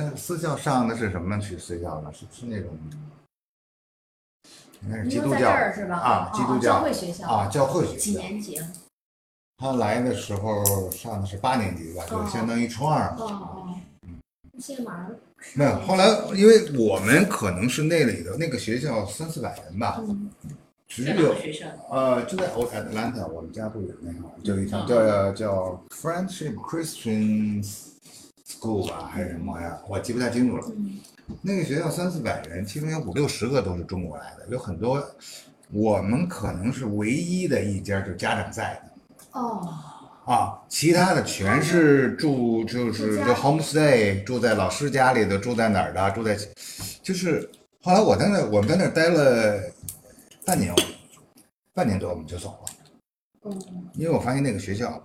那私教上的是什么学私教呢？是是那种，应该是基督教是吧？啊，哦基督教教会学校啊，教会学几校。年级啊？他来的时候上的是八年级吧，就哦相当于初二哦嘛。哦，现在马上没有，后来因为我们可能是那里的那个学校三四百人吧，嗯只有？呃就在 Atlanta，我们家不有那个，就一条叫叫 Friendship Christian School 吧，还是什么玩意儿，我记不太清楚了。嗯那个学校三四百人，其中有五六十个都是中国来的，有很多我们可能是唯一的一家就家长在的。哦，啊，其他的全是住就是就 homestay，住在老师家里的，住在哪儿的，住在，就是后来我在那我们在那儿待了半年，半年多我们就走了，嗯因为我发现那个学校，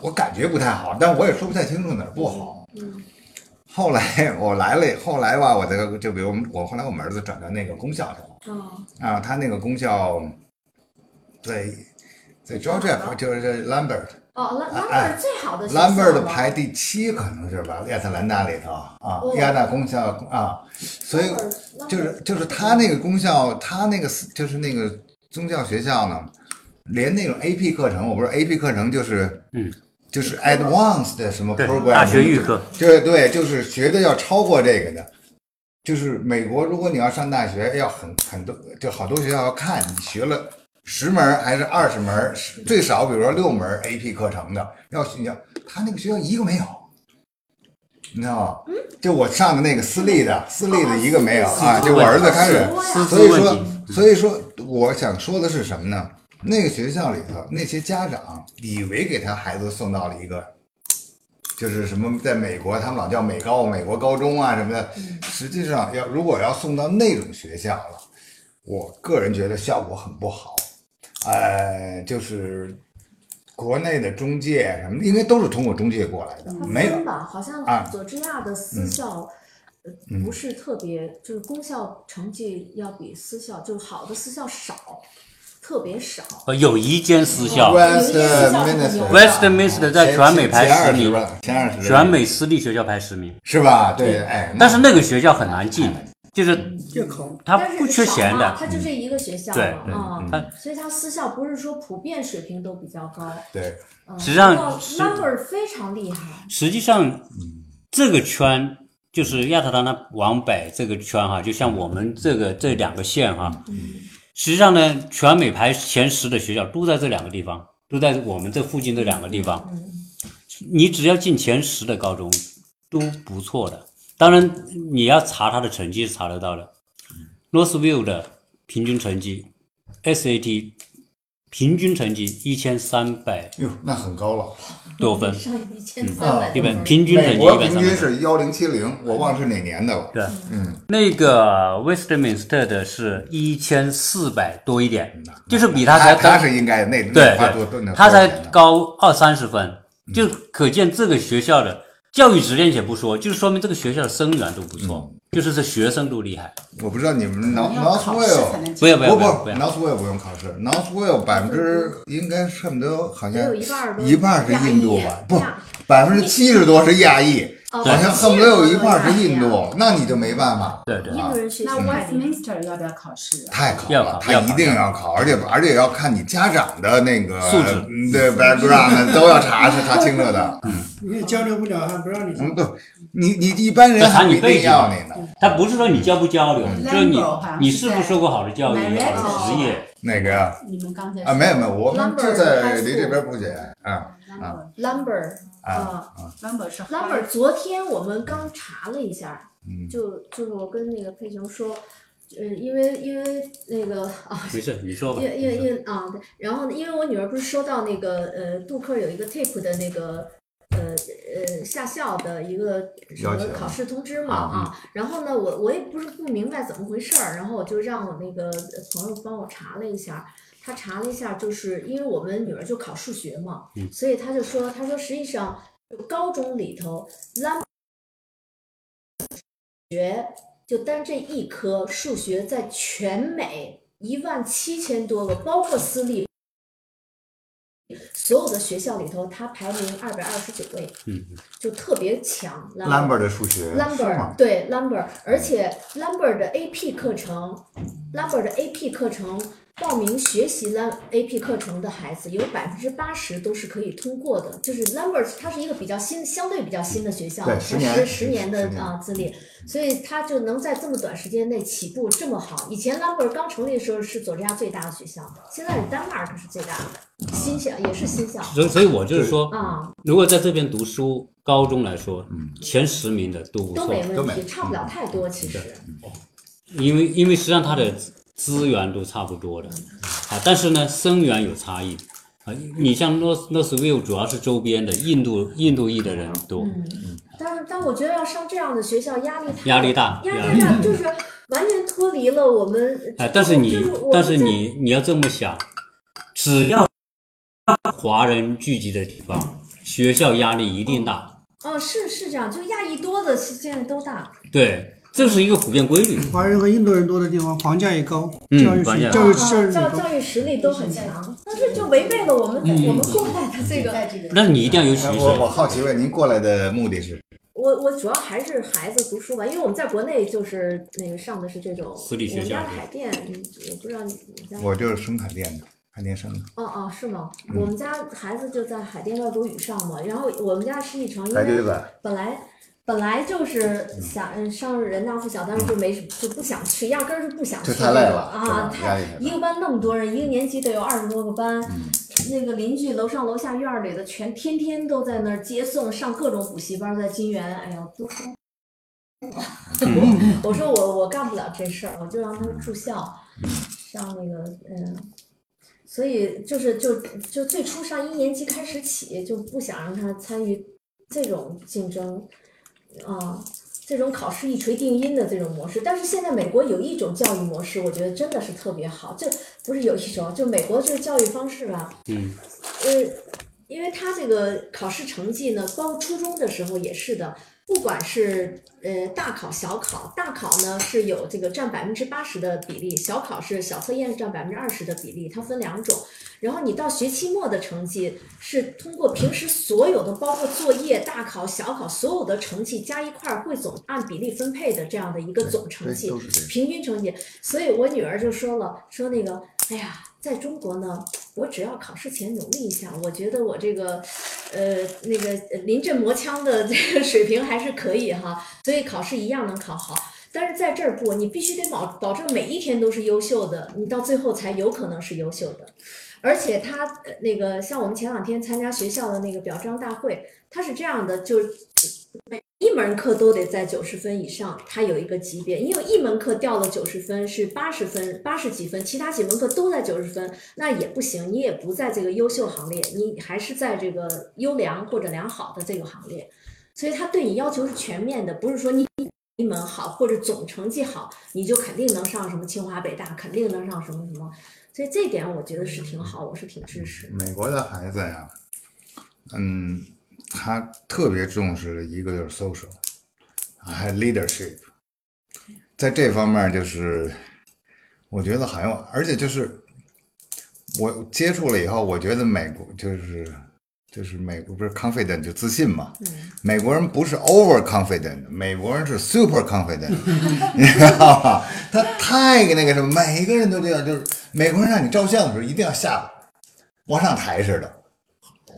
我感觉不太好，但我也说不太清楚哪儿不好。嗯后来我来了，后来吧，我这个就比如我们我后来我们儿子转到那个公校去了。哦。啊，他那个公校，对在 Georgia 就是 Lambert 哦，兰兰哎贝最好的，Lambert 排第七可能是吧，亚特兰大里头啊哦，亚大公校啊，所以就是就是他那个公校，他那个就是那个宗教学校呢，连那种 AP 课程，我不是 AP 课程就是嗯。就是 advanced 的什么 program，大学预科，对对，就是学的要超过这个的。就是美国，如果你要上大学，要很很多，就好多学校要看你学了十门还是二十门最少比如说六门 AP 课程的，要你要他那个学校一个没有，你知道吗？就我上的那个私立的，私立的一个没有啊，就我儿子开始，所以说所以说，我想说的是什么呢？那个学校里头，那些家长以为给他孩子送到了一个，就是什么，在美国他们老叫美高、美国高中啊什么的，实际上要如果要送到那种学校了，我个人觉得效果很不好。呃，就是国内的中介什么的，应该都是通过中介过来的，它没有吧，好像啊佐治亚的私校，呃，不是特别，就是公校成绩要比私校，就是好的私校少，特别少。呃，有一间私校，West 有一些私校很牛 Minister，Westminster 在全美排十名，全美私立学校排十名，是吧？对，哎，但是那个学校很难进，就是就考它但是不缺钱的，他就这一个学校对嘛，啊，所以他私校不是说普遍水平都比较高。对，嗯实际上 number 非常厉害，实际上，这个圈就是亚特兰大往北这个圈哈，就像我们这个这两个县哈，实际上呢，全美排前十的学校都在这两个地方，都在我们这附近这两个地方。你只要进前十的高中，都不错的。当然，你要查他的成绩是查得到的。Northview 的平均成绩，SAT 平均成绩一千三百哟，那很高了。多分，上一千三百一多分。平均成美国绩一百三平均是幺零七零，我忘了是哪年的了。对，嗯，那个 Westminster 的是一千四百多一点，就是比他才他他，是应该那对对，他才高二三十分，就可见这个学校的教育质量且不说，就是说明这个学校的生源都不错，就是这学生都厉害。我不知道你们要 North 考试才 Northwell 能不要不要不不要不要，Northwell 不用考试，Northwell 百分之应该差不多好像有一半一半是印度吧？不亚，百分之七十多是亚裔，哦好像恨不得有一半儿是印度，那你就没办法。对对印度人学习那 Westminster 要不要考试啊？太考了，他一定要考，而且而且要看你家长的那个素质嗯对 background 都要查，是查清楚的。嗯你也交流不了，还不让你嗯，上。不，你你一般人还不一定要你呢。他不是说你交不交流，就是你你是不是受过好的教育、Marriott 好的职业。哪个呀？你们刚才啊，没有没有，我们就在离这边不远啊。Lumber 啊啊。number 是 lumber，昨天我们刚查了一下，嗯就就是我跟那个佩琼说，嗯，因为因为那个啊，没事，你说吧。因为因为因啊，对，然后呢，因为我女儿不是收到那个呃杜克有一个 tape 的那个呃呃下校的一个什么考试通知嘛啊啊，然后呢，我我也不是不明白怎么回事儿，然后我就让我那个朋友帮我查了一下。他查了一下，就是因为我们女儿就考数学嘛，所以他就说，他说实际上高中里头学就单这一科数学，在全美一万七千多个，包括私立，所有的学校里头，它排名二百二十九位，嗯，就特别强。Lambert 的数学是 Lambert？对 Lambert，而且 Lambert 的 AP 课程，Lambert 的 AP 课程报名学习 Lam AP 课程的孩子有百分之八十都是可以通过的。就是 Lambert 它是一个比较新，相对比较新的学校，才对十年十十年的啊资历，所以它就能在这么短时间内起步这么好。以前 Lambert 刚成立的时候是佐治亚最大的学校，现在是丹麦可是最大的，新校也是新校。所以所以我就是说，啊，如果在这边读书，高中来说，前十名的都不错，都没都没问题，差不了太多其实。因为因为实际上它的资源都差不多的，啊，但是呢，生源有差异。啊，你像诺诺斯维尔主要是周边的印度印度裔的人多，但是，但我觉得要上这样的学校，压力太压力大压压力大，就是完全脱离了我们。哎，但是你但是你你要这么想，只要华人聚集的地方，学校压力一定大。哦，是是这样，就亚裔多的现在都大。对，这是一个普遍规律。华人和印度人多的地方，房价也高，嗯教育教育啊教效率也高。教育实力都很强，但是就违背了我们我们过来的这个。在这个但是你一定要有取舍我我。好奇问您过来的目的是？我我主要还是孩子读书吧，因为我们在国内就是那个上的是这种私立学校我们家的海淀，嗯我不知道你你家我就是生海淀的，海淀生的，哦哦是吗？嗯我们家孩子就在海淀外读语上嘛，然后我们家是一城，因为。本来本来就是想嗯上人大附小，但是就没就不想去，压根儿就不想去太累了啊！太一个班那么多人，一个年级得有二十多个班，嗯那个邻居楼上楼下院里的全天天都在那儿接送，上各种补习班，在金源，哎呀，都说。我说我我干不了这事儿，我就让他住校，上那个嗯，所以就是就就最初上一年级开始起就不想让他参与这种竞争，啊、这种考试一锤定音的这种模式。但是现在美国有一种教育模式，我觉得真的是特别好，这不是有一种，就美国这个教育方式吧，嗯，呃，因为他这个考试成绩呢，包括初中的时候也是的，不管是呃大考、小考，大考呢是有这个占百分之八十的比例，小考是小测验占百分之二十的比例，它分两种。然后你到学期末的成绩是通过平时所有的，包括作业、大考、小考所有的成绩加一块儿汇总按比例分配的这样的一个总成绩平均成绩。所以我女儿就说了，说那个，哎呀，在中国呢，我只要考试前努力一下，我觉得我这个，呃，那个临阵磨枪的这个水平还是可以哈，所以考试一样能考好。但是在这儿不，你必须得保保证每一天都是优秀的，你到最后才有可能是优秀的。而且他那个像我们前两天参加学校的那个表彰大会，他是这样的，就是每一门课都得在九十分以上，它有一个级别。因为一门课掉了九十分是八十分、八十几分，其他几门课都在九十分，那也不行，你也不在这个优秀行列，你还是在这个优良或者良好的这个行列。所以他对你要求是全面的，不是说你一门好或者总成绩好，你就肯定能上什么清华北大，肯定能上什么什么。所以这点我觉得是挺好，我是挺支持。美国的孩子呀，嗯，他特别重视的一个就是 social，还有 leadership，在这方面就是我觉得很有，而且就是我接触了以后，我觉得美国就是就是美国不是 confident 就自信嘛，美国人不是 over confident，美国人是 super confident，你知道吗？他太那个什么，每个人都这样，就是美国人让你照相的时候一定要下巴往上抬似的。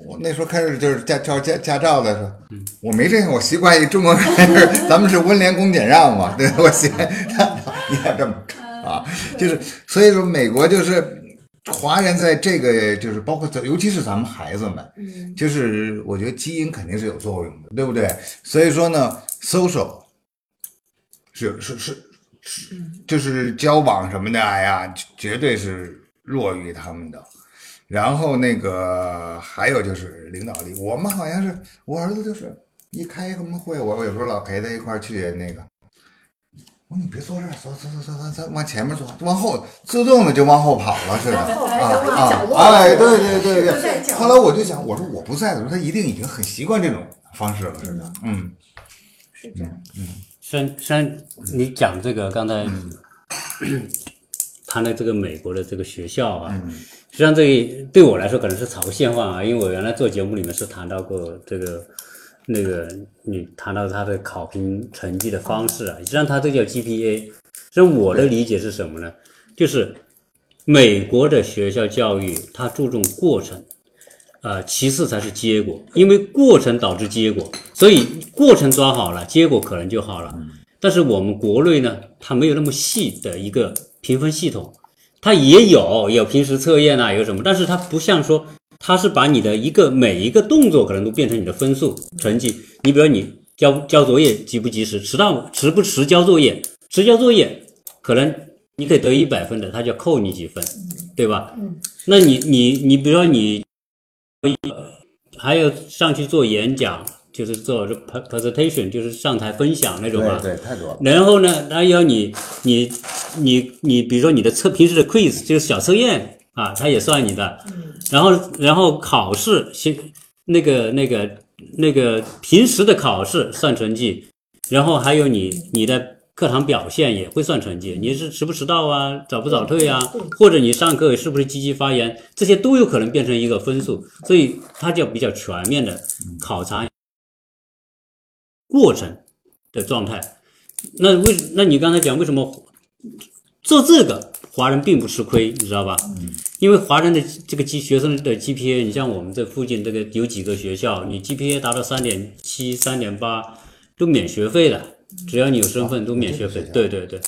我那时候开始就是驾照驾驾照的时候，我没这样，我习惯于中国人是咱们是温良恭俭让嘛，对，我习惯你要这么看啊，就是所以说美国就是华人在这个就是包括尤其是咱们孩子们，嗯就是我觉得基因肯定是有作用的，对不对？所以说呢，social 是是是是，就是交往什么的，哎呀，绝对是弱于他们的。然后那个还有就是领导力，我们好像是我儿子就是一开什么会，我我有时候老陪他一块儿去那个。我说你别坐这儿，坐坐坐坐坐，往前面坐，往后自动的就往后跑了似的往后啊啊！落哎，对对对对。后来我就想，我说我不在的时候，他一定已经很习惯这种方式了似的。嗯，是这样。虽然虽然你讲这个刚才 谈的这个美国的这个学校啊，实际上这对我来说可能是草根现话啊，因为我原来做节目里面是谈到过这个那个你谈到他的考评成绩的方式啊，实际上他这叫 GPA。实际上我的理解是什么呢？就是美国的学校教育它注重过程。呃，其次才是结果，因为过程导致结果，所以过程抓好了，结果可能就好了。但是我们国内呢，它没有那么细的一个评分系统，它也有有平时测验啊，有什么，但是它不像说，它是把你的一个每一个动作可能都变成你的分数成绩。你比如你交交作业及不及时，迟到迟不迟交作业，迟交作业可能你可以得一百分的，他就扣你几分，对吧？那你你你比如说你。还有上去做演讲，就是做 presentation，就是上台分享那种嘛。对，太多了。然后呢，他要你，你，你，你，比如说你的测平时的 quiz，就是小测验啊，他也算你的。然后，然后考试，先那个，那个，那个平时的考试算成绩。然后还有你，你的。课堂表现也会算成绩，你是迟不迟到啊，早不早退啊，或者你上课是不是积极发言，这些都有可能变成一个分数，所以它就比较全面的考察过程的状态。那为那你刚才讲为什么做这个华人并不吃亏，你知道吧？因为华人的这个 G 学生的 GPA，你像我们这附近这个有几个学校，你 GPA 达到三点七、三点八都免学费的。只要你有身份，都免学费。对对对，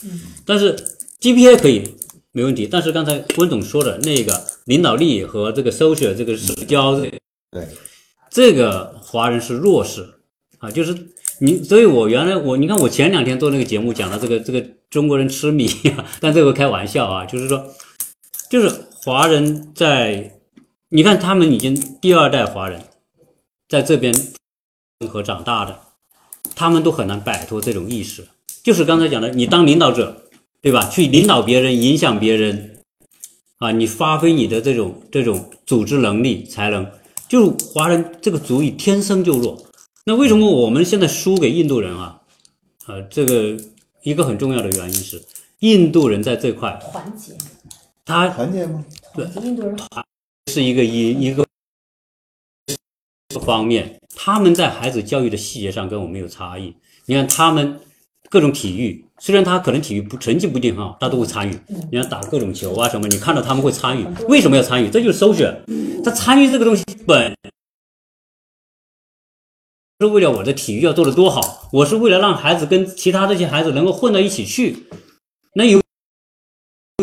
但是 GPA 可以没问题。但是刚才温总说的那个领导力和这个 social 这个社交，对，这个华人是弱势啊。就是你，所以我原来我你看我前两天做那个节目讲的这个这个中国人吃米，但这个开玩笑啊，就是说，就是华人在你看他们已经第二代华人在这边和长大的。他们都很难摆脱这种意识，就是刚才讲的，你当领导者，对吧？去领导别人，影响别人，啊，你发挥你的这种这种组织能力才能。就华人这个主意天生就弱。那为什么我们现在输给印度人啊？啊，这个一个很重要的原因是，印度人在这块团结，他团结吗？对，印度人是一个一一个方面。他们在孩子教育的细节上跟我们有差异。你看，他们各种体育，虽然他可能体育不成绩不一定很好，他都会参与。你看打各种球啊什么，你看到他们会参与。为什么要参与？这就是收学。他参与这个东西本是为了我的体育要做的多好，我是为了让孩子跟其他这些孩子能够混到一起去。那有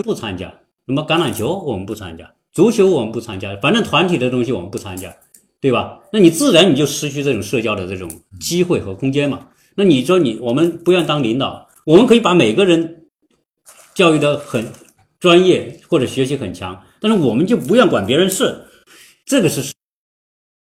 不参加？什么橄榄球我们不参加，足球我们不参加，反正团体的东西我们不参加。对吧？那你自然你就失去这种社交的这种机会和空间嘛。那你说你我们不愿当领导，我们可以把每个人教育的很专业或者学习很强，但是我们就不愿管别人事，这个是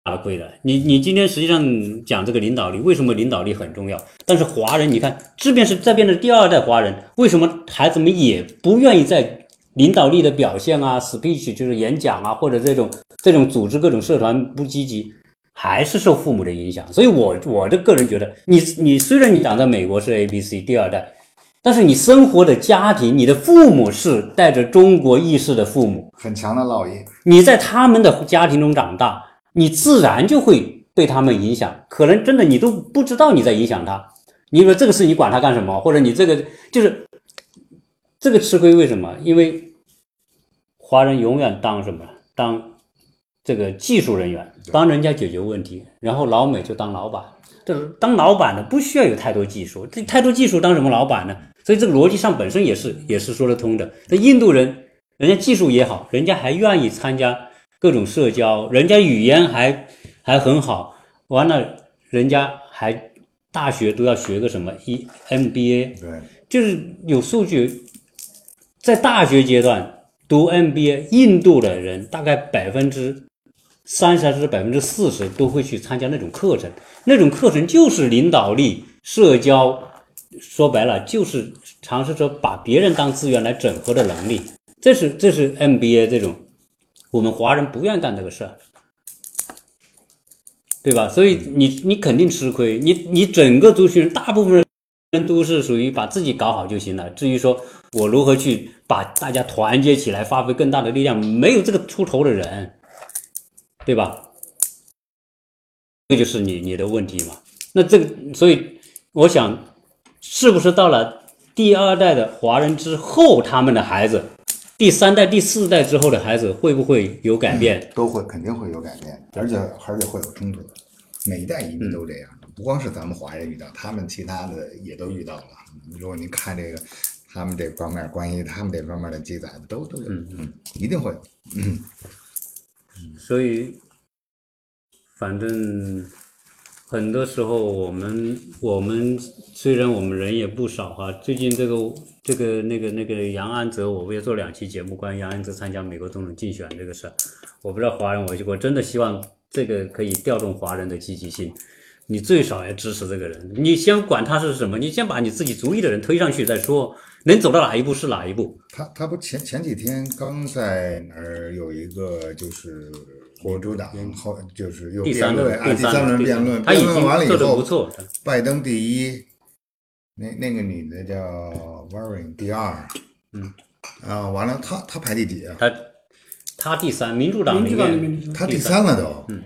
大亏的。你你今天实际上讲这个领导力，为什么领导力很重要？但是华人你看，即便是这变成第二代华人，为什么孩子们也不愿意在？领导力的表现啊，speech 就是演讲啊，或者这种这种组织各种社团不积极，还是受父母的影响。所以，我我的个人觉得，你你虽然你长在美国是 A B C 第二代，但是你生活的家庭，你的父母是带着中国意识的父母，很强的烙印。你在他们的家庭中长大，你自然就会被他们影响。可能真的你都不知道你在影响他。你说这个事你管他干什么？或者你这个就是。这个吃亏为什么？因为华人永远当什么？当这个技术人员，帮人家解决问题。然后老美就当老板，这当老板的不需要有太多技术，这太多技术当什么老板呢？所以这个逻辑上本身也是也是说得通的。那印度人，人家技术也好，人家还愿意参加各种社交，人家语言还还很好。完了，人家还大学都要学个什么一 MBA，对，就是有数据。在大学阶段读 MBA，印度的人大概百分之三十还是百分之四十都会去参加那种课程。那种课程就是领导力、社交，说白了就是尝试着把别人当资源来整合的能力。这是这是 MBA 这种，我们华人不愿干这个事儿，对吧？所以你你肯定吃亏。你你整个族群大部分人都是属于把自己搞好就行了。至于说我如何去把大家团结起来，发挥更大的力量，没有这个出头的人，对吧？这就是你你的问题嘛。那这个，所以我想，是不是到了第二代的华人之后，他们的孩子，第三代、第四代之后的孩子，会不会有改变？都会肯定会有改变，而且而且会有冲突的。每一代移民都这样，不光是咱们华人遇到，他们其他的也都遇到了。如果您看这个，他们这方面关于他们这方面的记载的，都都有，嗯，一定会有，嗯。所以，反正很多时候我们我们虽然我们人也不少哈，最近这个这个那个那个杨安泽，我不也做两期节目关于杨安泽参加美国总统竞选这个事儿，我不知道华人，我我真的希望。这个可以调动华人的积极性，你最少要支持这个人。你先管他是什么，你先把你自己族裔的人推上去再说，能走到哪一步是哪一步。他他不前前几天刚在哪儿有一个就是民主党后就是又辩论啊第三轮辩论，辩论完了以后，拜登第一，那那个女的叫 Warren 第二，嗯啊完了她她排第几啊？她她第三，民主党里面，她第三了都。嗯，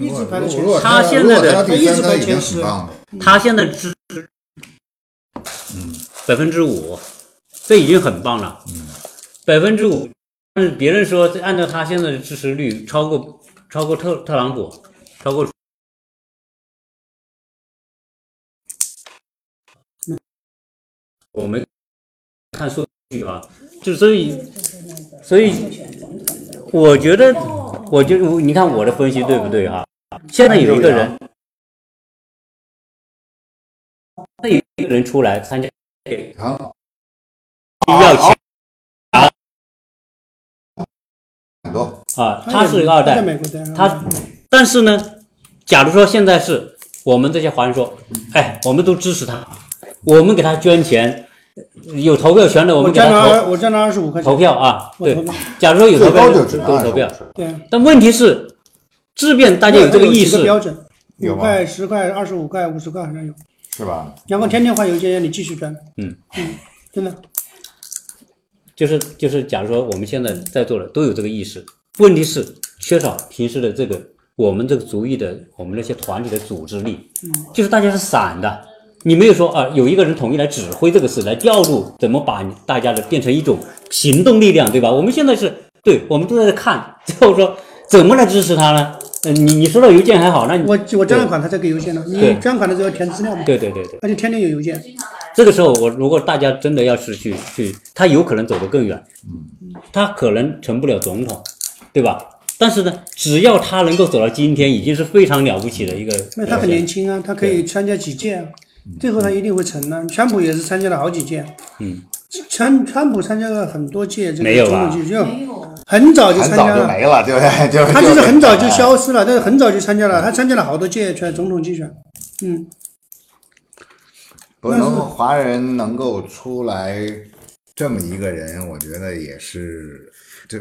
一直排前他现在的她一直排前十。她现在支持，嗯，百分之五，这已经很棒了。嗯，百分之五，但是别人说按照她现在的支持率，超过超过特特朗普，超过。我们看数据啊，就所以，所以。我觉得，我就你看我的分析对不对哈？现在有一个人，有一个人出来参加，啊，要钱啊，很多啊，他是二代，他，但是呢，假如说现在是我们这些华人说，哎，我们都支持他，我们给他捐钱。有投票权的，我们给他投。我捐了二十五块钱投票啊！对，假如说有投票就都投票。对。但问题是，质变大家有这个意识。标准，五块、十块、二十五块、五十块好像有。是吧？然后天天发邮件让你继续捐。嗯嗯，真的。就是就是，假如说我们现在在座的都有这个意识，问题是缺少平时的这个我们这个族裔的我们那些团体的组织力。嗯。就是大家是散的。你没有说啊，有一个人统一来指挥这个事，来调度怎么把大家的变成一种行动力量，对吧？我们现在是对，我们都在看，就是说怎么来支持他呢？嗯，你你收到邮件还好，那你我我捐了款，他才给邮件呢。你捐款的时候要填资料嘛？对对对对，而且天天有邮件。这个时候，我如果大家真的要是去去，他有可能走得更远，嗯，他可能成不了总统，对吧？但是呢，只要他能够走到今天，已经是非常了不起的一个。那他很年轻啊，他可以参加几届。最后他一定会成的。川普也是参加了好几届，嗯，川川普参加了很多届这个总统竞选，没有，很早就参加了，没了，对不对？就他就是很早就消失了，但是很早就参加了，他参加了好多届全总统竞选，嗯。不能华人能够出来这么一个人，我觉得也是这。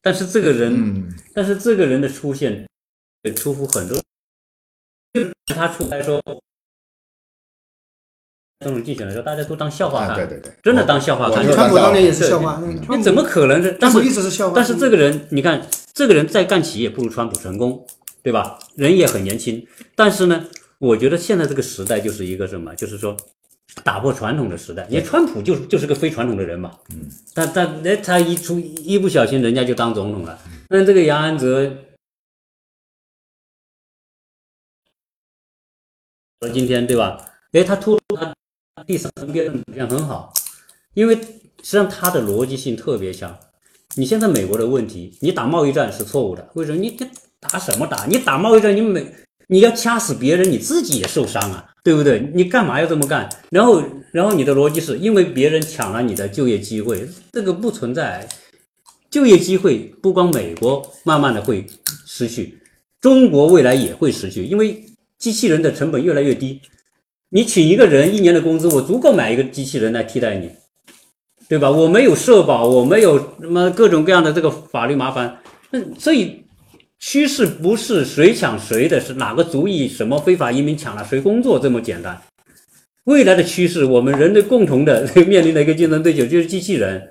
但是这个人，但是这个人的出现，出乎很多，他出来说。总统竞选的时候，大家都当笑话看，对对对，真的当笑话看。川普当年也是笑话，你怎么可能是？但是一直是笑话。但是这个人，你看，这个人再干企业不如川普成功，对吧？人也很年轻。但是呢，我觉得现在这个时代就是一个什么？就是说打破传统的时代。你看川普就是就是个非传统的人嘛，嗯，但但那他一出一不小心，人家就当总统了。那这个杨安泽，说今天对吧？哎，他突他。第三辩论也很好，因为实际上他的逻辑性特别强。你现在美国的问题，你打贸易战是错误的，为什么？你打什么打？你打贸易战，你美你要掐死别人，你自己也受伤啊，对不对？你干嘛要这么干？然后，然后你的逻辑是因为别人抢了你的就业机会，这个不存在。就业机会不光美国慢慢的会失去，中国未来也会失去，因为机器人的成本越来越低。你请一个人一年的工资，我足够买一个机器人来替代你，对吧？我没有社保，我没有什么各种各样的这个法律麻烦。那所以趋势不是谁抢谁的，是哪个族裔什么非法移民抢了谁工作这么简单。未来的趋势，我们人类共同的 面临的一个竞争对手就是机器人。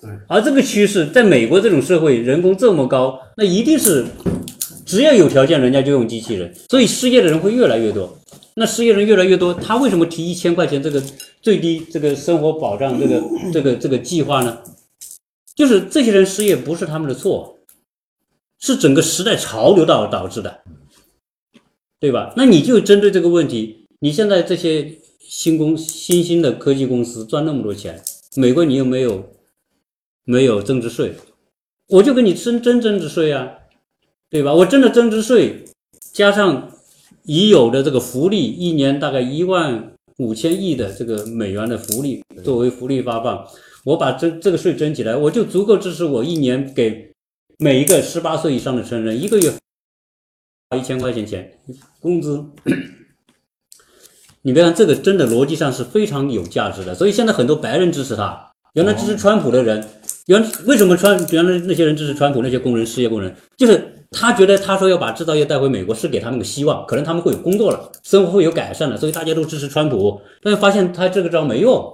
对。而这个趋势，在美国这种社会，人工这么高，那一定是只要有条件，人家就用机器人，所以失业的人会越来越多。那失业人越来越多，他为什么提一千块钱这个最低这个生活保障这个 这个这个计划呢？就是这些人失业不是他们的错，是整个时代潮流导导致的，对吧？那你就针对这个问题，你现在这些新公新兴的科技公司赚那么多钱，美国你又没有没有增值税，我就给你征征增值税啊，对吧？我征的增值税加上。已有的这个福利，一年大概一万五千亿的这个美元的福利作为福利发放，我把这这个税征起来，我就足够支持我一年给每一个十八岁以上的成人一个月发一千块钱钱工资。你别看这个，真的逻辑上是非常有价值的，所以现在很多白人支持他。原来支持川普的人，原为什么川原来那些人支持川普？那些工人失业工人就是。他觉得他说要把制造业带回美国是给他们个希望，可能他们会有工作了，生活会有改善了，所以大家都支持川普。但是发现他这个招没用，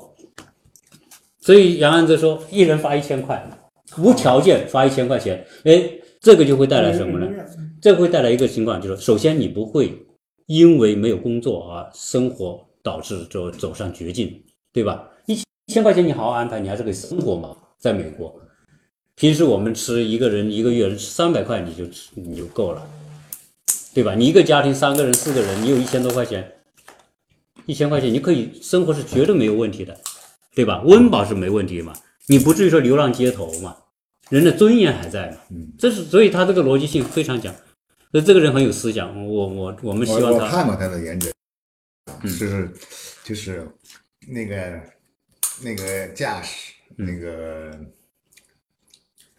所以杨安泽说一人发一千块，无条件发一千块钱。哎，这个就会带来什么呢？这会带来一个情况，就是首先你不会因为没有工作而，生活导致就走上绝境，对吧？一千块钱你好好安排，你还是可以生活嘛，在美国。平时我们吃一个人一个月三百块，你就吃你就够了，对吧？你一个家庭三个人四个人，你有一千多块钱，一千块钱你可以生活是绝对没有问题的，对吧？温饱是没问题嘛，你不至于说流浪街头嘛，人的尊严还在嘛。嗯，这是所以他这个逻辑性非常强，所以这个人很有思想。我我我们希望他。我看过他的演讲，就是就是那个那个架势那个。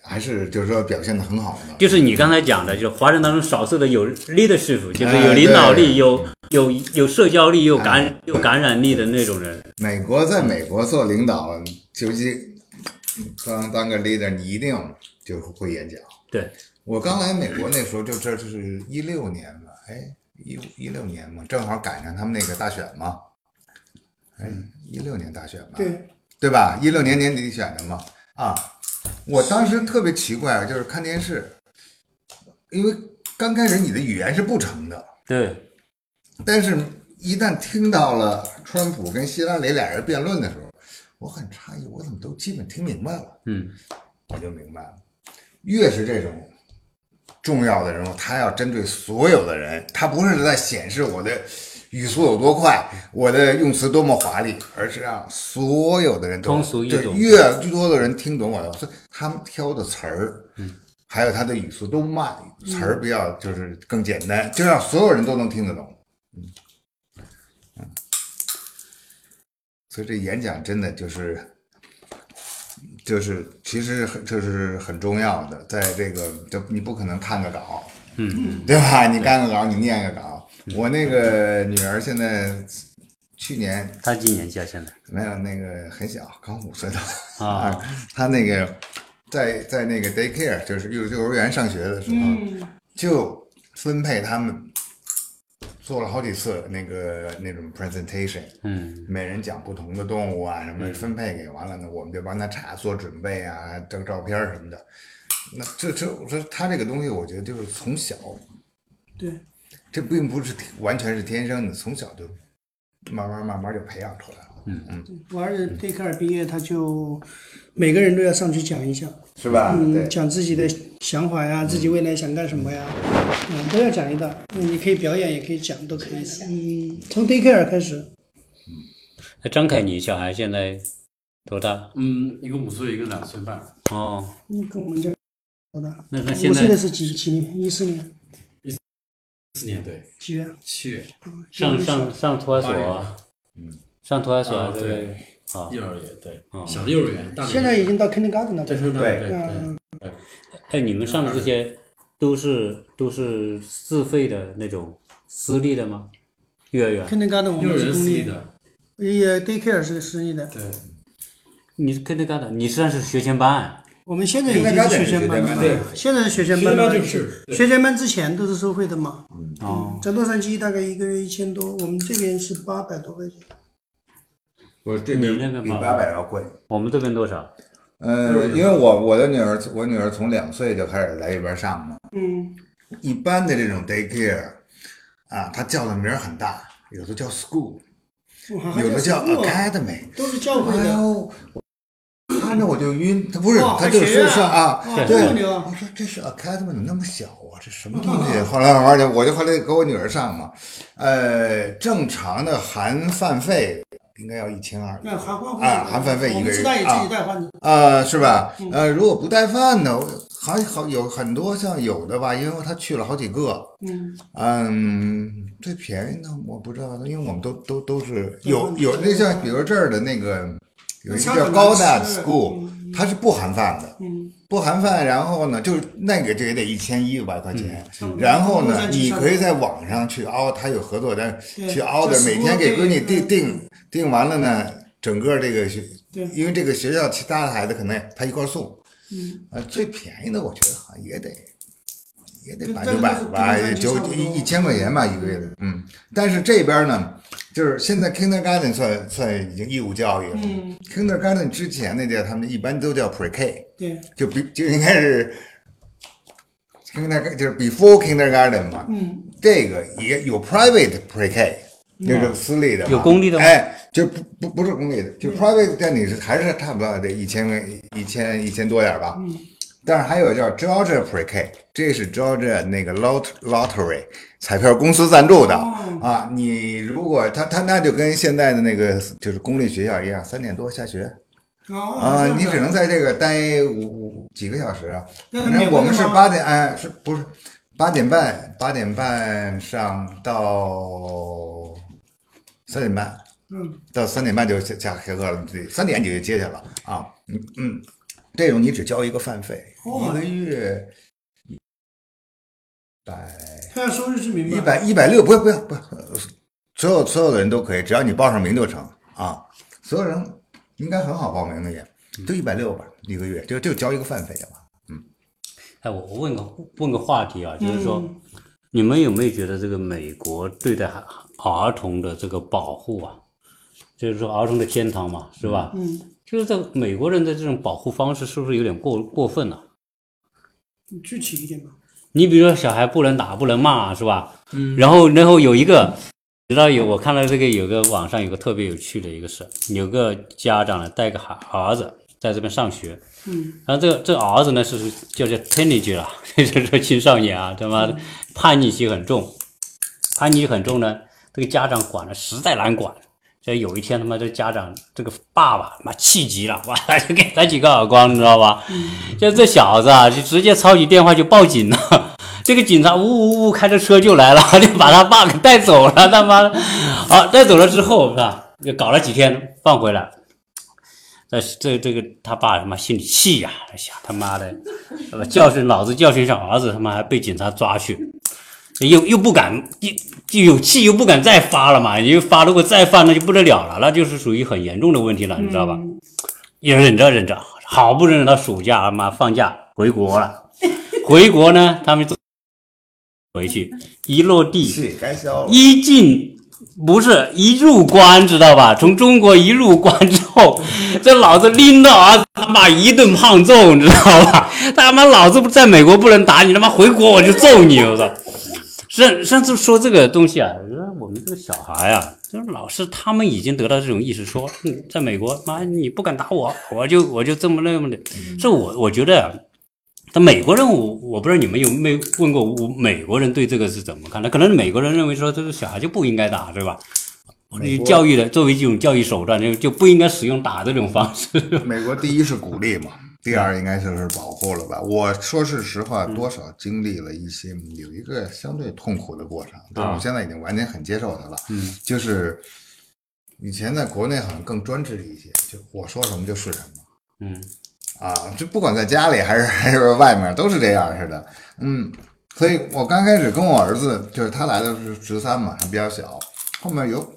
还是就是说表现的很好的，就是你刚才讲的，就是华人当中少数的有 leadership，就是有领导力、有有有社交力、有感有感染力的那种人。美国在美国做领导，尤其当当个 leader，你一定就会演讲。对我刚来美国那时候，就这就是一六年嘛，哎，一一六年嘛，正好赶上他们那个大选嘛，哎，一六年大选嘛，对对吧？一六年年底选的嘛，啊。我当时特别奇怪，就是看电视，因为刚开始你的语言是不成的，对，但是一旦听到了川普跟希拉里俩人辩论的时候，我很诧异，我怎么都基本听明白了，嗯，我就明白了，越是这种重要的人物，他要针对所有的人，他不是在显示我的。语速有多快，我的用词多么华丽，而是让所有的人都对越多的人听懂我的，所以他们挑的词儿，嗯，还有他的语速都慢，词儿比较就是更简单，就让所有人都能听得懂，嗯嗯，所以这演讲真的就是就是其实很这是很重要的，在这个就你不可能看个稿，嗯，对吧？你干个稿，你念个稿。我那个女儿现在去年，她几年级啊？现在没有那个很小，刚五岁的啊。她那个在在那个 daycare，就是幼幼儿园上学的时候，就分配他们做了好几次那个那种 presentation，嗯，每人讲不同的动物啊什么，分配给完了呢，我们就帮他查做准备啊，照照片什么的。那这这我说他这个东西，我觉得就是从小对。这并不是完全是天生的，从小就慢慢慢慢就培养出来了。嗯嗯，我儿子对克尔毕业，他就每个人都要上去讲一下，是吧？嗯，讲自己的想法呀，自己未来想干什么呀，嗯，都要讲一道。你可以表演，也可以讲，都可以。嗯，从 daycare 开始。嗯，那张凯，你小孩现在多大？嗯，一个五岁，一个两岁半。哦。你跟我们家多大？那他现在？我现在是几几年？一四年。四年对，七月。七月。上上上托儿所，嗯，上托儿所对，啊，幼儿园对，小的幼儿园，现在已经到 kindergarten 了，对对对对。哎，你们上的这些都是都是自费的那种私立的吗？幼儿园？kindergarten 我们是公立的，也 daycare 是私立的。对，你 kindergarten 你实际上是学前班。我们现在已经是学前班了，现在是学前班了。学前班之前都是收费的嘛。哦，在洛杉矶大概一个月一千多，我们这边是八百多块钱。我这边比八百要贵。我们这边多少？呃，因为我我的女儿，我女儿从两岁就开始来这边上嘛。嗯，一般的这种 daycare 啊，它叫的名儿很大，有的叫 school，有的叫 academy。都是教会哎的。呦，看着我就晕，他不是，他就还学啊？是上啊，对。我说这是 academy 怎么那么小啊？这什么东西？后来慢慢就我就后来给我女儿上嘛，呃，正常的含饭费应该要一千二。那含饭啊，含饭费一个人自己带饭的。啊，是吧？嗯呃，如果不带饭呢，还好有很多像有的吧，因为他去了好几个，嗯，嗯，最便宜的我不知道，因为我们都都都是有嗯有那像比如这儿的那个有一个叫高难 a 吃 school，嗯。它是不含饭的，嗯，不含饭，然后呢，就是那个这也得一千一百块钱，嗯。然后呢，嗯。你可以在网上去熬，它有合作单对去熬的，这每天给闺女对定定定完了呢，整个这个学，因为这个学校其他的孩子可能他一块儿送，嗯，呃，最便宜的我觉得好像也得也得跟八九百吧，跟九一一千块钱吧一个月的，嗯。但是这边呢，就是现在 kindergarten 算算已经义务教育了、嗯 k i n d e r g a r t e n 之前那叫他们一般都叫 pre K，对，就比就应该是 kindergarten 就是 before kindergarten 嘛，嗯，这个也有 private pre K，就是私立的，有公立的吗哎，就不不不是公立的，就 private，但你是还是差不多得一千个一千一千多点儿吧。嗯。但是还有叫 Georgia Pre K，这是 Georgia 那个 lot lottery 彩票公司赞助的、哦啊。你如果他他那就跟现在的那个就是公立学校一样，三点多下学哦啊，你只能在在这个待五五几个小时啊。那反正我们是八点，哎，是不是八点半？八点半上到三点半，嗯，到三点半就下下开课了，对，三点你就接去了啊。嗯嗯，这种你只交一个饭费，哦一个月一百他要收入是明白。一百一百六，不要不要不要，所有所有的人都可以，只要你报上名就成啊。所有人应该很好报名的也，就一百六吧，一个月就就交一个饭费吧。嗯。哎，我我问个问个话题啊，就是说，嗯你们有没有觉得这个美国对待孩儿童的这个保护啊，就是说儿童的天堂嘛，是吧？嗯，就是这美国人的这种保护方式是不是有点过过分了、你具体一点吧。你比如说小孩不能打不能骂是吧？嗯。然后然后有一个，直到有我看到这个有个网上有个特别有趣的一个事，有个家长呢带个孩儿子在这边上学，嗯，然后这个这个儿子呢是叫叫 teenager 啊，就是说青少年啊，他妈的叛逆期很重，叛逆期很重呢，这个家长管的实在难管。这有一天他妈这家长这个爸爸妈气急了，哇，就给他几个耳光，你知道吧？就这小子啊，就直接抄起电话就报警了。这个警察呜呜呜开着车就来了，就把他爸给带走了。他妈的，好带走了之后是吧？就搞了几天放回来。这这这个他爸他妈心里气呀、想他妈的，教训老子教训一下儿子，他妈还被警察抓去，又又不敢又又有气又不敢再发了嘛，因为发如果再发那就不得了了，那就是属于很严重的问题了，你知道吧？也忍着忍着，好不容易忍到暑假他妈放假回国了，回国呢他们回去一落地气该消。一进不是一入关，知道吧？从中国一入关之后，这老子拎到儿子他妈一顿胖揍，你知道吧？他妈老子不在美国不能打你，他妈回国我就揍你，我操！上上次说这个东西啊，我们这个小孩啊，就是老师他们已经得到这种意识说，嗯，在美国，妈你不敢打我，我就我就这么那么的。这我我觉得啊，但美国人我我不知道你们有没有问过我美国人对这个是怎么看的？可能美国人认为说这个小孩就不应该打，对吧？你教育的作为一种教育手段，就就不应该使用打这种方式。美国第一是鼓励嘛，第二应该就是保护了吧。我说是实话，多少经历了一些有一个相对痛苦的过程，但我现在已经完全很接受它了。嗯，就是以前在国内好像更专制一些，就我说什么就是什么。嗯啊，就不管在家里还是还是外面，都是这样似的。嗯，所以我刚开始跟我儿子，就是他来的是十三嘛，还比较小，后面有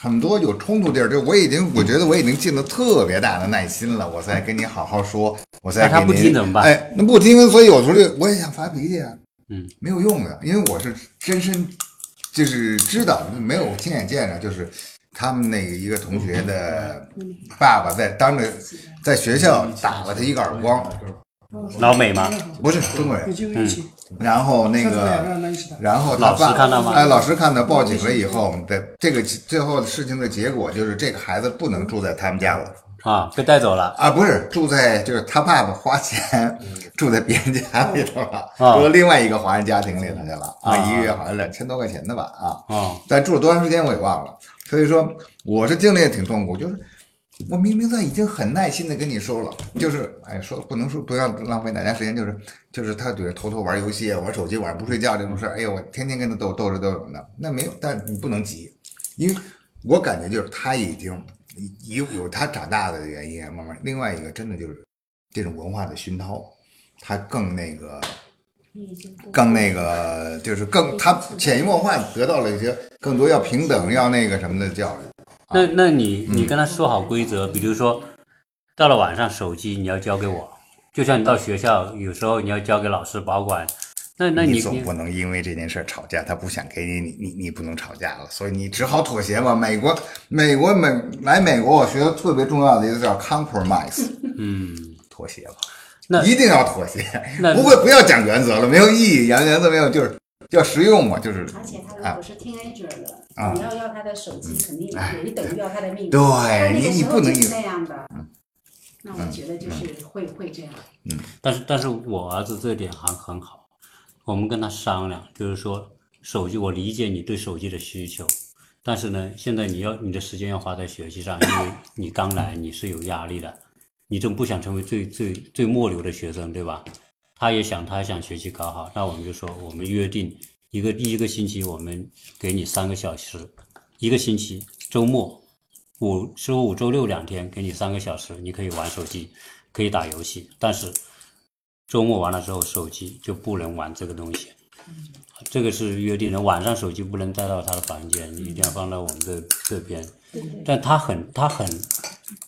很多有冲突地儿，就我已经我觉得我已经尽了特别大的耐心了，我再跟你好好说，我才那他不听怎么办？哎，那不听，所以有时候就我也想发脾气啊，嗯，没有用的，因为我是真身，就是知道没有亲眼见着，就是他们那个一个同学的爸爸在当着在学校打了他一个耳光，老美吗？不是中国人。机会一起，然后那个。然后他老师爸看到吗哎，老师看到报警了以后的这个最后的事情的结果就是这个孩子不能住在他们家了啊，被带走了。啊，不是住在就是他爸爸花钱住在别人家里头了，啊住到另外一个华人家庭里头去了啊，啊一个月好像两千多块钱的吧啊。哦，但住了多长时间我也忘了。所以说，我是经历也挺痛苦，就是我明明在已经很耐心的跟你说了，就是哎说不能说不要浪费大家时间，就是就是他比如偷偷玩游戏、玩手机、晚上不睡觉这种事儿，哎呦我天天跟他斗斗着斗着呢。那没有，但你不能急，因为我感觉就是他已经有有他长大的原因，慢慢另外一个真的就是这种文化的熏陶，他更那个。更那个就是更他潜移默化得到了一些更多要平等要那个什么的教育。那那你你跟他说好规则，比如说到了晚上手机你要交给我，就像你到学校有时候你要交给老师保管，那那你总不能因为这件事儿吵架，他不想给你，你你你不能吵架了，所以你只好妥协嘛。美国美国美来美国，我学的特别重要的一个叫 compromise，嗯，妥协吧，那一定要妥协，不会不要讲原则了，没有意义，讲原则没有，就是要实用嘛，就是而且他如啊果是 teenager 了，啊你要要他的手机，肯定你等于要他的命。对他那你个时候就是你不能有那样的。那我觉得就是会会这样。嗯但是但是我儿子这点还很好，我们跟他商量，就是说手机我理解你对手机的需求，但是呢，现在你要你的时间要花在学习上，因为你刚来你是有压力的，你总不想成为最最最末流的学生，对吧？他也想他想学习搞好，那我们就说我们约定一个第一个星期我们给你三个小时，一个星期周末五周五周六两天给你三个小时，你可以玩手机，可以打游戏，但是周末完了之后手机就不能玩这个东西。这个是约定的，晚上手机不能带到他的房间，你一定要放到我们这这边。但他很他很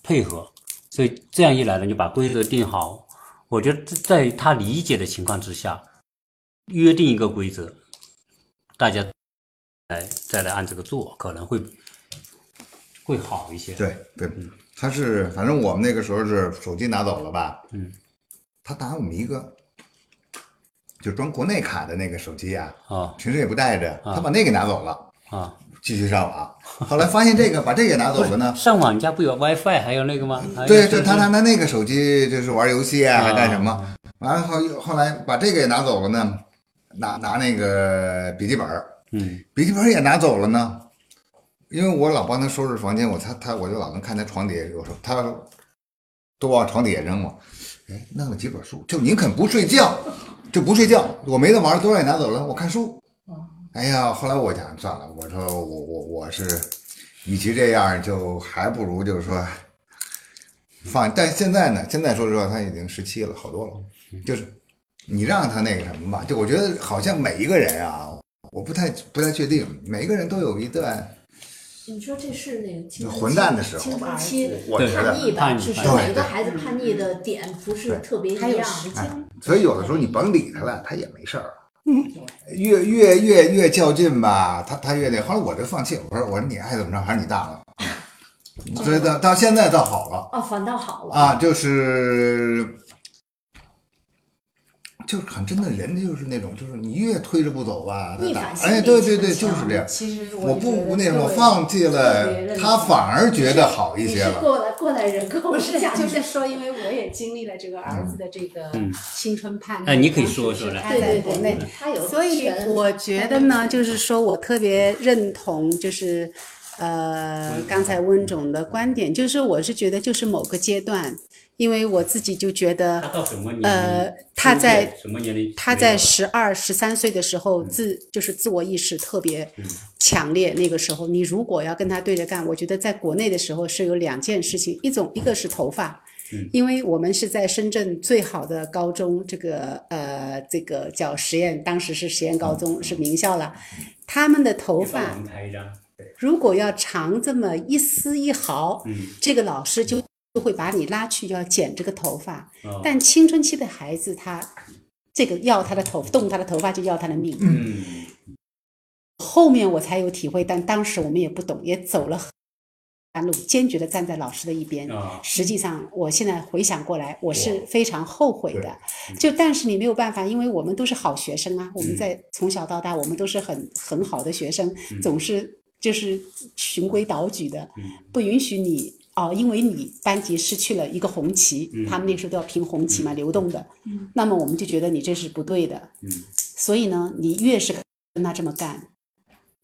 配合，所以这样一来呢，就把规则定好。我觉得在他理解的情况之下，约定一个规则，大家来再来按这个做，可能会会好一些。对对，他是反正我们那个时候是手机拿走了吧，嗯，他打我们一个就装国内卡的那个手机啊，啊平时也不带着，他把那个拿走了。啊，继续上网。后来发现这个把这个拿走了呢，上网家不有 WiFi 还有那个吗？对，就就他拿他那个手机就是玩游戏啊，啊还干什么？完了后后来把这个也拿走了呢，拿拿那个笔记本儿，嗯笔记本儿也拿走了呢。因为我老帮他收拾房间，我他他我就老能看他床底下有时候他都往床底下扔嘛，哎，弄了几本书，就宁肯不睡觉，就不睡觉，我没得玩儿，都让你拿走了，我看书。哎呀，后来我想算了，我说我我我是，与其这样，就还不如就是说放。但现在呢，现在说实话，他已经十七了，好多了。就是你让他那个什么吧，就我觉得好像每一个人啊，我不太不太确定，每一个人都有一段你说这是那个混蛋的时候青春期我觉得叛逆吧？就是对每个孩子叛逆的点不是特别一样。所以有的时候你甭理他了，他也没事儿。越越越越较劲吧，他他越那。后来我就放弃，我说我说你爱怎么着，还是你大了。所以到到现在倒好了哦，反倒好了。啊，就是就是很真的人就是那种，就是你越推着不走吧，哎，对对对，就是这样。其实我不那什么，对放弃了，他反而觉得好一些了。过来过来人，跟我是，讲 就是说，因为我也经历了这个儿子的这个嗯青春叛逆。哎你可以说说来对对对那，，他有所以我觉得呢，就是说我特别认同，就是呃，刚才温总的观点，就是我是觉得就是某个阶段，因为我自己就觉得？呃他在？他在十二、十三岁的时候自就是自我意识特别强烈，那个时候你如果要跟他对着干，我觉得在国内的时候是有两件事情，一种一个是头发。因为我们是在深圳最好的高中，这个呃，这个叫实验，当时是实验高中，是名校了。他们的头发如果要长这么一丝一毫，嗯这个老师就就会把你拉去要剪这个头发。哦但青春期的孩子，他这个要他的头动他的头发就要他的命。嗯后面我才有体会，但当时我们也不懂，也走了弯路，坚决的站在老师的一边。啊，实际上，我现在回想过来，我是非常后悔的。嗯就但是你没有办法，因为我们都是好学生啊，我们在从小到大，我们都是很很好的学生，嗯总是就是循规蹈矩的，不允许你哦，因为你班级失去了一个红旗，嗯。他们那时候都要评红旗嘛，流动的，那么我们就觉得你这是不对的，嗯。所以呢，你越是跟他这么干，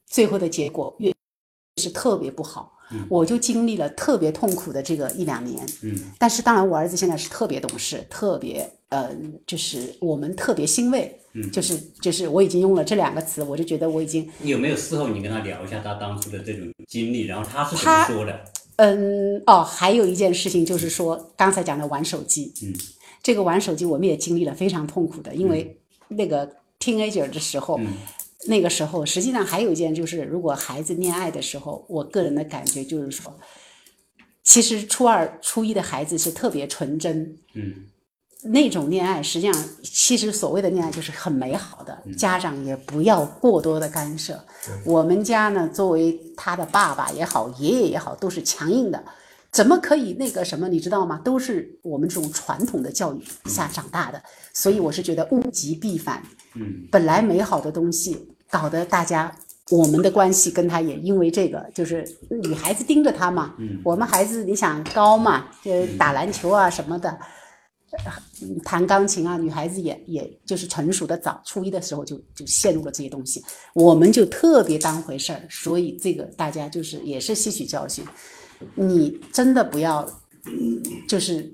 最后的结果越是特别不好。我就经历了特别痛苦的这个一两年，嗯。但是当然我儿子现在是特别懂事，特别呃，就是我们特别欣慰，嗯。就是就是我已经用了这两个词，我就觉得我已经你有没有事后你跟他聊一下他当初的这种经历，然后他是怎么说的？嗯，哦，还有一件事情就是说，刚才讲的玩手机，嗯，这个玩手机我们也经历了非常痛苦的，因为那个 teenager 的时候，嗯。那个时候实际上还有一件就是，如果孩子恋爱的时候，我个人的感觉就是说，其实初二、初一的孩子是特别纯真，嗯那种恋爱，实际上其实所谓的恋爱就是很美好的，嗯。家长也不要过多的干涉。我们家呢，作为他的爸爸也好，爷爷也好，都是强硬的，怎么可以那个什么？你知道吗？都是我们这种传统的教育下长大的，所以我是觉得物极必反。嗯。本来美好的东西，搞得大家我们的关系跟他也因为这个，就是女孩子盯着他嘛，嗯。我们孩子你想高嘛，就打篮球啊什么的，呃弹钢琴啊，女孩子也也就是成熟的早，初一的时候就就陷入了这些东西，我们就特别当回事儿，所以这个大家就是也是吸取教训，你真的不要，就是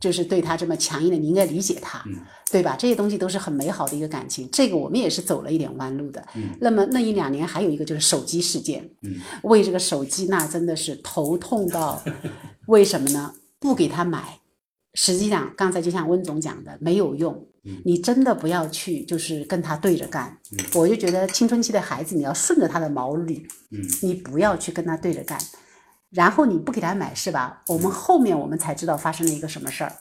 就是对他这么强硬的，你应该理解他，对吧？这些东西都是很美好的一个感情，这个我们也是走了一点弯路的。那么那一两年还有一个就是手机事件，为这个手机那真的是头痛到，为什么呢？不给他买，实际上刚才就像温总讲的，没有用。你真的不要去，就是跟他对着干。我就觉得青春期的孩子，你要顺着他的毛捋，你不要去跟他对着干。然后你不给他买是吧？我们后面我们才知道发生了一个什么事儿。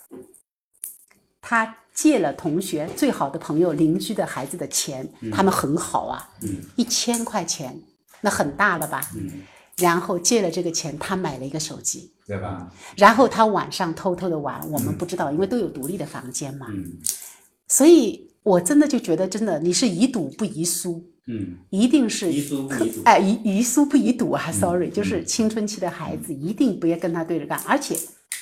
他借了同学最好的朋友邻居的孩子的钱，他们很好啊，一千块钱，那很大了吧？然后借了这个钱，他买了一个手机，对吧？然后他晚上偷偷的玩，我们不知道，因为都有独立的房间嘛。嗯。所以我真的就觉得，真的你是宜赌不宜输，嗯。一定是宜输不宜赌。哎，宜宜输不宜赌啊！Sorry，就是青春期的孩子一定不要跟他对着干，而且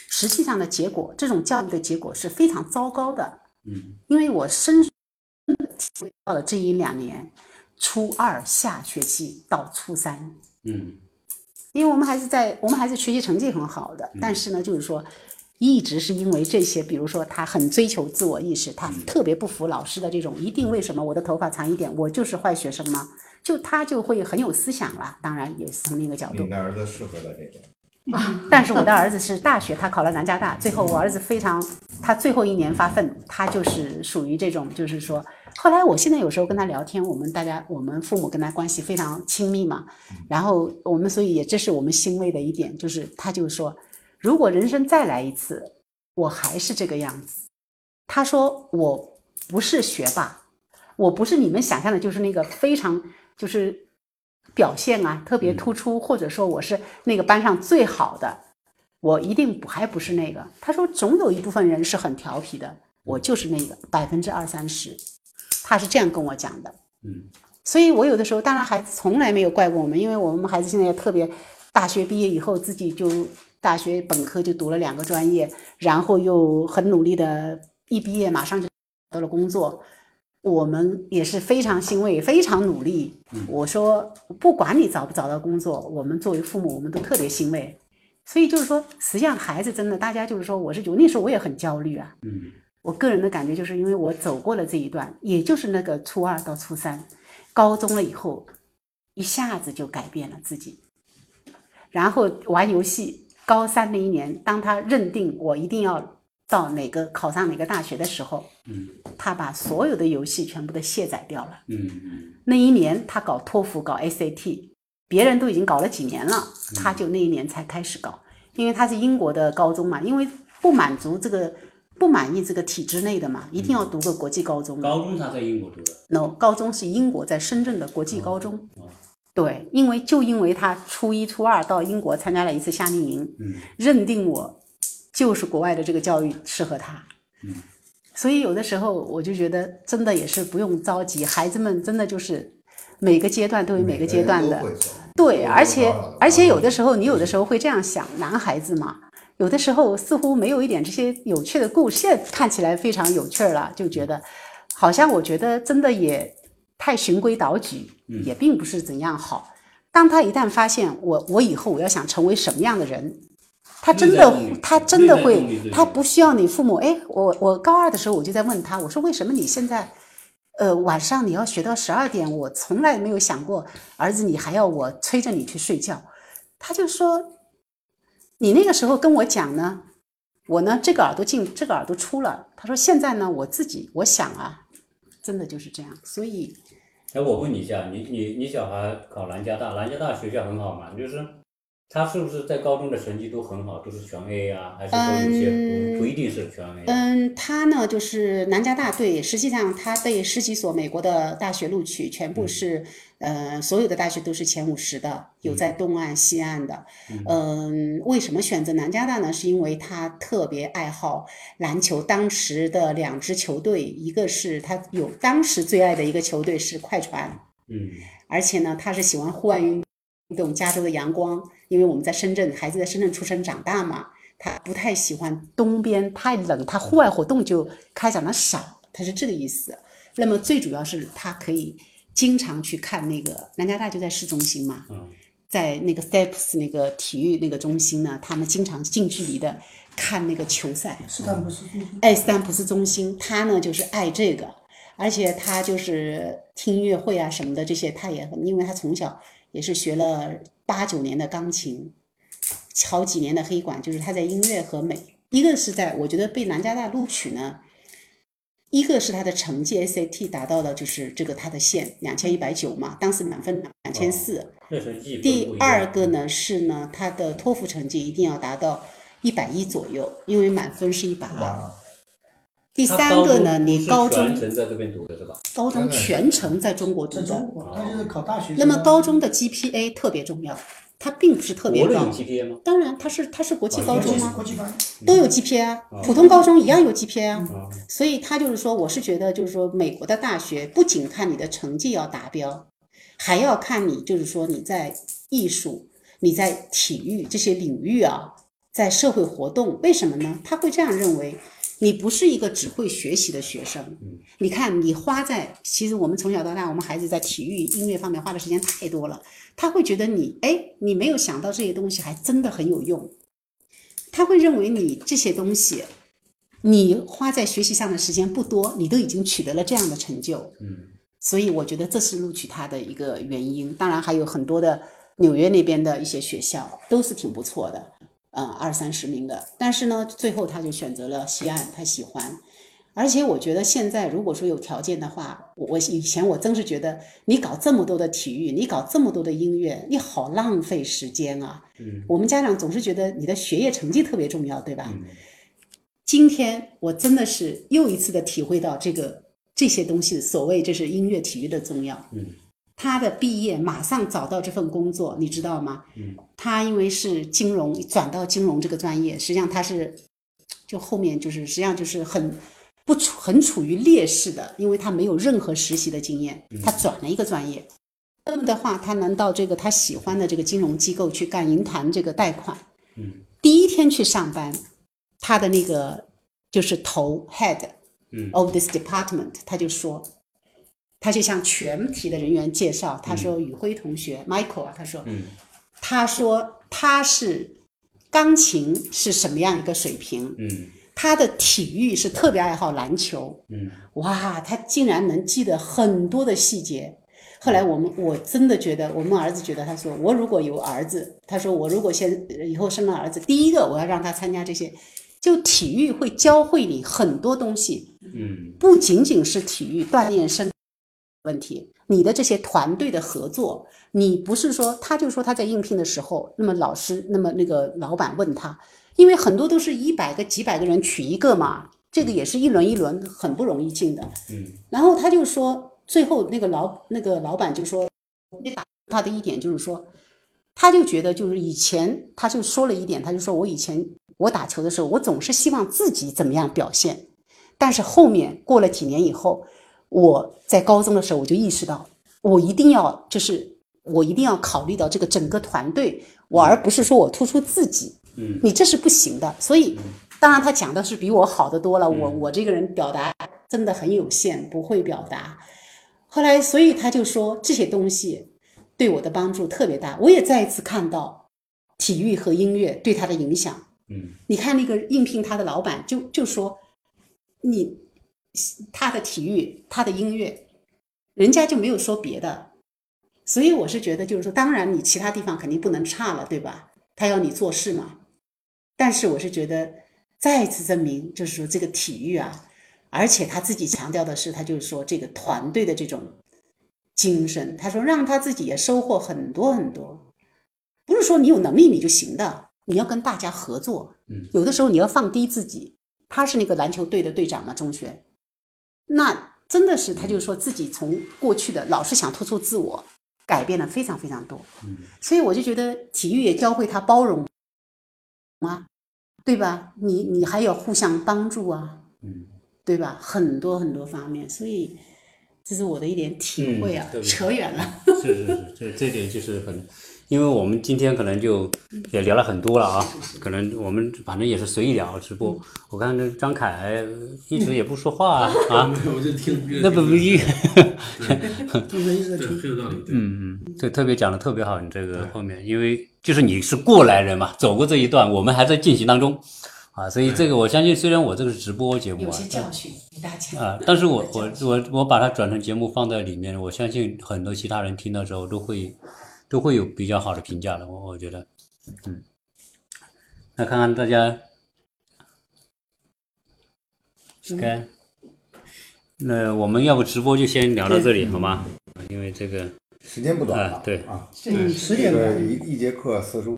实际上的结果，这种教育的结果是非常糟糕的。嗯，因为我深到了这一两年，初二下学期到初三，嗯因为我们还是在我们孩子学习成绩很好的，但是呢，就是说，一直是因为这些，比如说他很追求自我意识，他特别不服老师的这种一定为什么我的头发长一点，我就是坏学生吗？就他就会很有思想了。当然也是从另一个角度你，的儿子适合的这种。但是我的儿子是大学，他考了南加大，最后我儿子非常，他最后一年发奋，他就是属于这种，就是说，后来我现在有时候跟他聊天，我们大家我们父母跟他关系非常亲密嘛，然后我们所以也这是我们欣慰的一点，就是他就说，如果人生再来一次，我还是这个样子。他说我不是学霸，我不是你们想象的，就是那个非常就是表现啊特别突出，或者说我是那个班上最好的，我一定不还不是那个。他说总有一部分人是很调皮的，我就是那个百分之二三十，他是这样跟我讲的。嗯，所以我有的时候，当然孩子从来没有怪过我们，因为我们孩子现在也特别，大学毕业以后自己就大学本科就读了两个专业，然后又很努力的，一毕业马上就找到了工作。我们也是非常欣慰，非常努力。我说，不管你找不找到工作，我们作为父母，我们都特别欣慰。所以就是说，实际上孩子真的，大家就是说，我是觉得那时候我也很焦虑啊。嗯我个人的感觉就是因为我走过了这一段，也就是那个初二到初三，高中了以后，一下子就改变了自己。然后玩游戏，高三那一年，当他认定我一定要到哪个考上哪个大学的时候，嗯他把所有的游戏全部都卸载掉了。嗯嗯那一年他搞托福、搞 SAT，别人都已经搞了几年了，他就那一年才开始搞，因为他是英国的高中嘛，因为不满足这个不满意这个体制内的嘛，一定要读个国际高中。高中他在英国读的，no，高中是英国在深圳的国际高中，对，因为就因为他初一初二到英国参加了一次夏令营，嗯。认定我就是国外的这个教育适合他。嗯。所以有的时候我就觉得真的也是不用着急，孩子们真的就是每个阶段都有每个阶段的。对，而且而且有的时候你有的时候会这样想，男孩子嘛，有的时候似乎没有一点这些有趣的故事，现在看起来非常有趣儿了，就觉得好像我觉得真的也太循规蹈矩，也并不是怎样好。当他一旦发现我我以后我要想成为什么样的人，他真的他真的会，他不需要你父母。哎，我我高二的时候我就在问他，我说为什么你现在，呃，晚上你要学到十二点？我从来没有想过，儿子你还要我催着你去睡觉。他就说，你那个时候跟我讲呢，我呢这个耳朵进，这个耳朵出了。他说现在呢，我自己我想啊，真的就是这样。所以哎，我问你一下，你你你小孩考南加大，南加大学校很好嘛？就是他是不是在高中的成绩都很好，都是全 A 啊？还是说有些不、不一定是全 A？嗯，他呢就是南加大对，实际上他被十几所美国的大学录取，全部是、呃所有的大学都是前五十的，有在东岸、西岸的。嗯，为什么选择南加大呢？是因为他特别爱好篮球，当时的两支球队，一个是他有当时最爱的一个球队是快船，嗯而且呢，他是喜欢户外运动，加州的阳光，因为我们在深圳，孩子在深圳出生长大嘛，他不太喜欢东边太冷，他户外活动就开展的少，他是这个意思。那么最主要是他可以经常去看那个南加大就在市中心嘛，嗯在那个 Steps 那个体育那个中心呢，他们经常近距离的看那个球赛。斯坦普斯中心。爱斯坦普斯中心，他呢就是爱这个，而且他就是听音乐会啊什么的这些，他也很，因为他从小也是学了八九年的钢琴，好几年的黑管，就是他在音乐和美，一个是在我觉得被南加大录取呢，一个是他的成绩 SAT 达到了就是这个他的线两千一百九嘛，当时满分两千四，那第二个呢是呢，他的托福成绩一定要达到一百一左右，因为满分是一百二。第三个呢，你高中全程在这边读的是吧？高中全程在中国读的，国，他就是考大学。那么高中的 GPA 特别重要，它并不是特别高。GPA 吗？当然，它是它是国际高中吗？国际班，都有 GPA 啊，普通高中一样有 GPA 所以他就是说，我是觉得就是说，美国的大学不仅看你的成绩要达标，还要看你就是说你在艺术、你在体育这些领域啊，在社会活动。为什么呢？他会这样认为，你不是一个只会学习的学生。你看，你花在其实我们从小到大，我们孩子在体育、音乐方面花的时间太多了，他会觉得你哎，你没有想到这些东西还真的很有用。他会认为你这些东西，你花在学习上的时间不多，你都已经取得了这样的成就。嗯，所以我觉得这是录取他的一个原因。当然还有很多的纽约那边的一些学校都是挺不错的，嗯，二三十名的。但是呢，最后他就选择了西岸，他喜欢。而且我觉得现在如果说有条件的话，我我以前我真是觉得你搞这么多的体育，你搞这么多的音乐，你好浪费时间啊。嗯，我们家长总是觉得你的学业成绩特别重要，对吧？嗯今天我真的是又一次的体会到这个这些东西，所谓这是音乐体育的重要。嗯，他的毕业马上找到这份工作，你知道吗？嗯，他因为是金融转到金融这个专业，实际上他是就后面就是实际上就是很不处很处于劣势的，因为他没有任何实习的经验，他转了一个专业。那么的话，他能到这个他喜欢的这个金融机构去干银团这个贷款。嗯，第一天去上班，他的那个就是头 head 嗯 of this department，他就说，他就向全体的人员介绍，他说宇辉同学、Michael 啊，他说，嗯。他说他是钢琴是什么样一个水平，嗯。他的体育是特别爱好篮球，嗯。哇，他竟然能记得很多的细节。后来我们我真的觉得，我们儿子觉得，他说我如果有儿子，他说我如果现以后生了儿子，第一个我要让他参加这些，就体育会教会你很多东西，嗯。不仅仅是体育锻炼身问题，你的这些团队的合作，你不是说他就说他在应聘的时候，那么老师，那么那个老板问他，因为很多都是一百个、几百个人取一个嘛，这个也是一轮一轮很不容易进的。嗯然后他就说，最后那个老那个老板就说，你打他的一点就是说，他就觉得就是以前他就说了一点，他就说我以前我打球的时候，我总是希望自己怎么样表现，但是后面过了几年以后，我在高中的时候我就意识到，我一定要就是我一定要考虑到这个整个团队，我而不是说我突出自己，嗯，你这是不行的。所以，当然他讲的是比我好的多了，我我这个人表达真的很有限，不会表达。后来，所以他就说这些东西对我的帮助特别大。我也再一次看到体育和音乐对他的影响。嗯，你看那个应聘他的老板就就说，你他的体育，他的音乐，人家就没有说别的。所以我是觉得，就是说，当然你其他地方肯定不能差了，对吧？他要你做事嘛。但是我是觉得，再一次证明，就是说这个体育啊。而且他自己强调的是，他就是说这个团队的这种精神，他说让他自己也收获很多很多。不是说你有能力你就行的，你要跟大家合作。嗯，有的时候你要放低自己。他是那个篮球队的队长嘛，中学，那真的是他就是说自己从过去的老是想突出自我，改变了非常非常多。嗯，所以我就觉得体育也教会他包容啊，对吧？你你还有互相帮助啊。嗯。对吧？很多很多方面，所以这是我的一点体会啊。扯远了。是是是，这这点就是很，因为我们今天可能就也聊了很多了啊，可能我们反正也是随意聊直播。我看这张凯一直也不说话啊，我就听。那不不一。对，很有道理。嗯嗯，这特别讲的特别好，你这个后面，因为就是你是过来人嘛，走过这一段，我们还在进行当中。啊，所以这个我相信，虽然我这个是直播节目，有些教训给大家啊，但是我我我我把它转成节目放在里面，我相信很多其他人听到之后都会都会有比较好的评价的，我我觉得，嗯，那看看大家，OK，那我们要不直播就先聊到这里好吗？因为这个时间不短了，对。啊，嗯，十点这个一一节课四十五。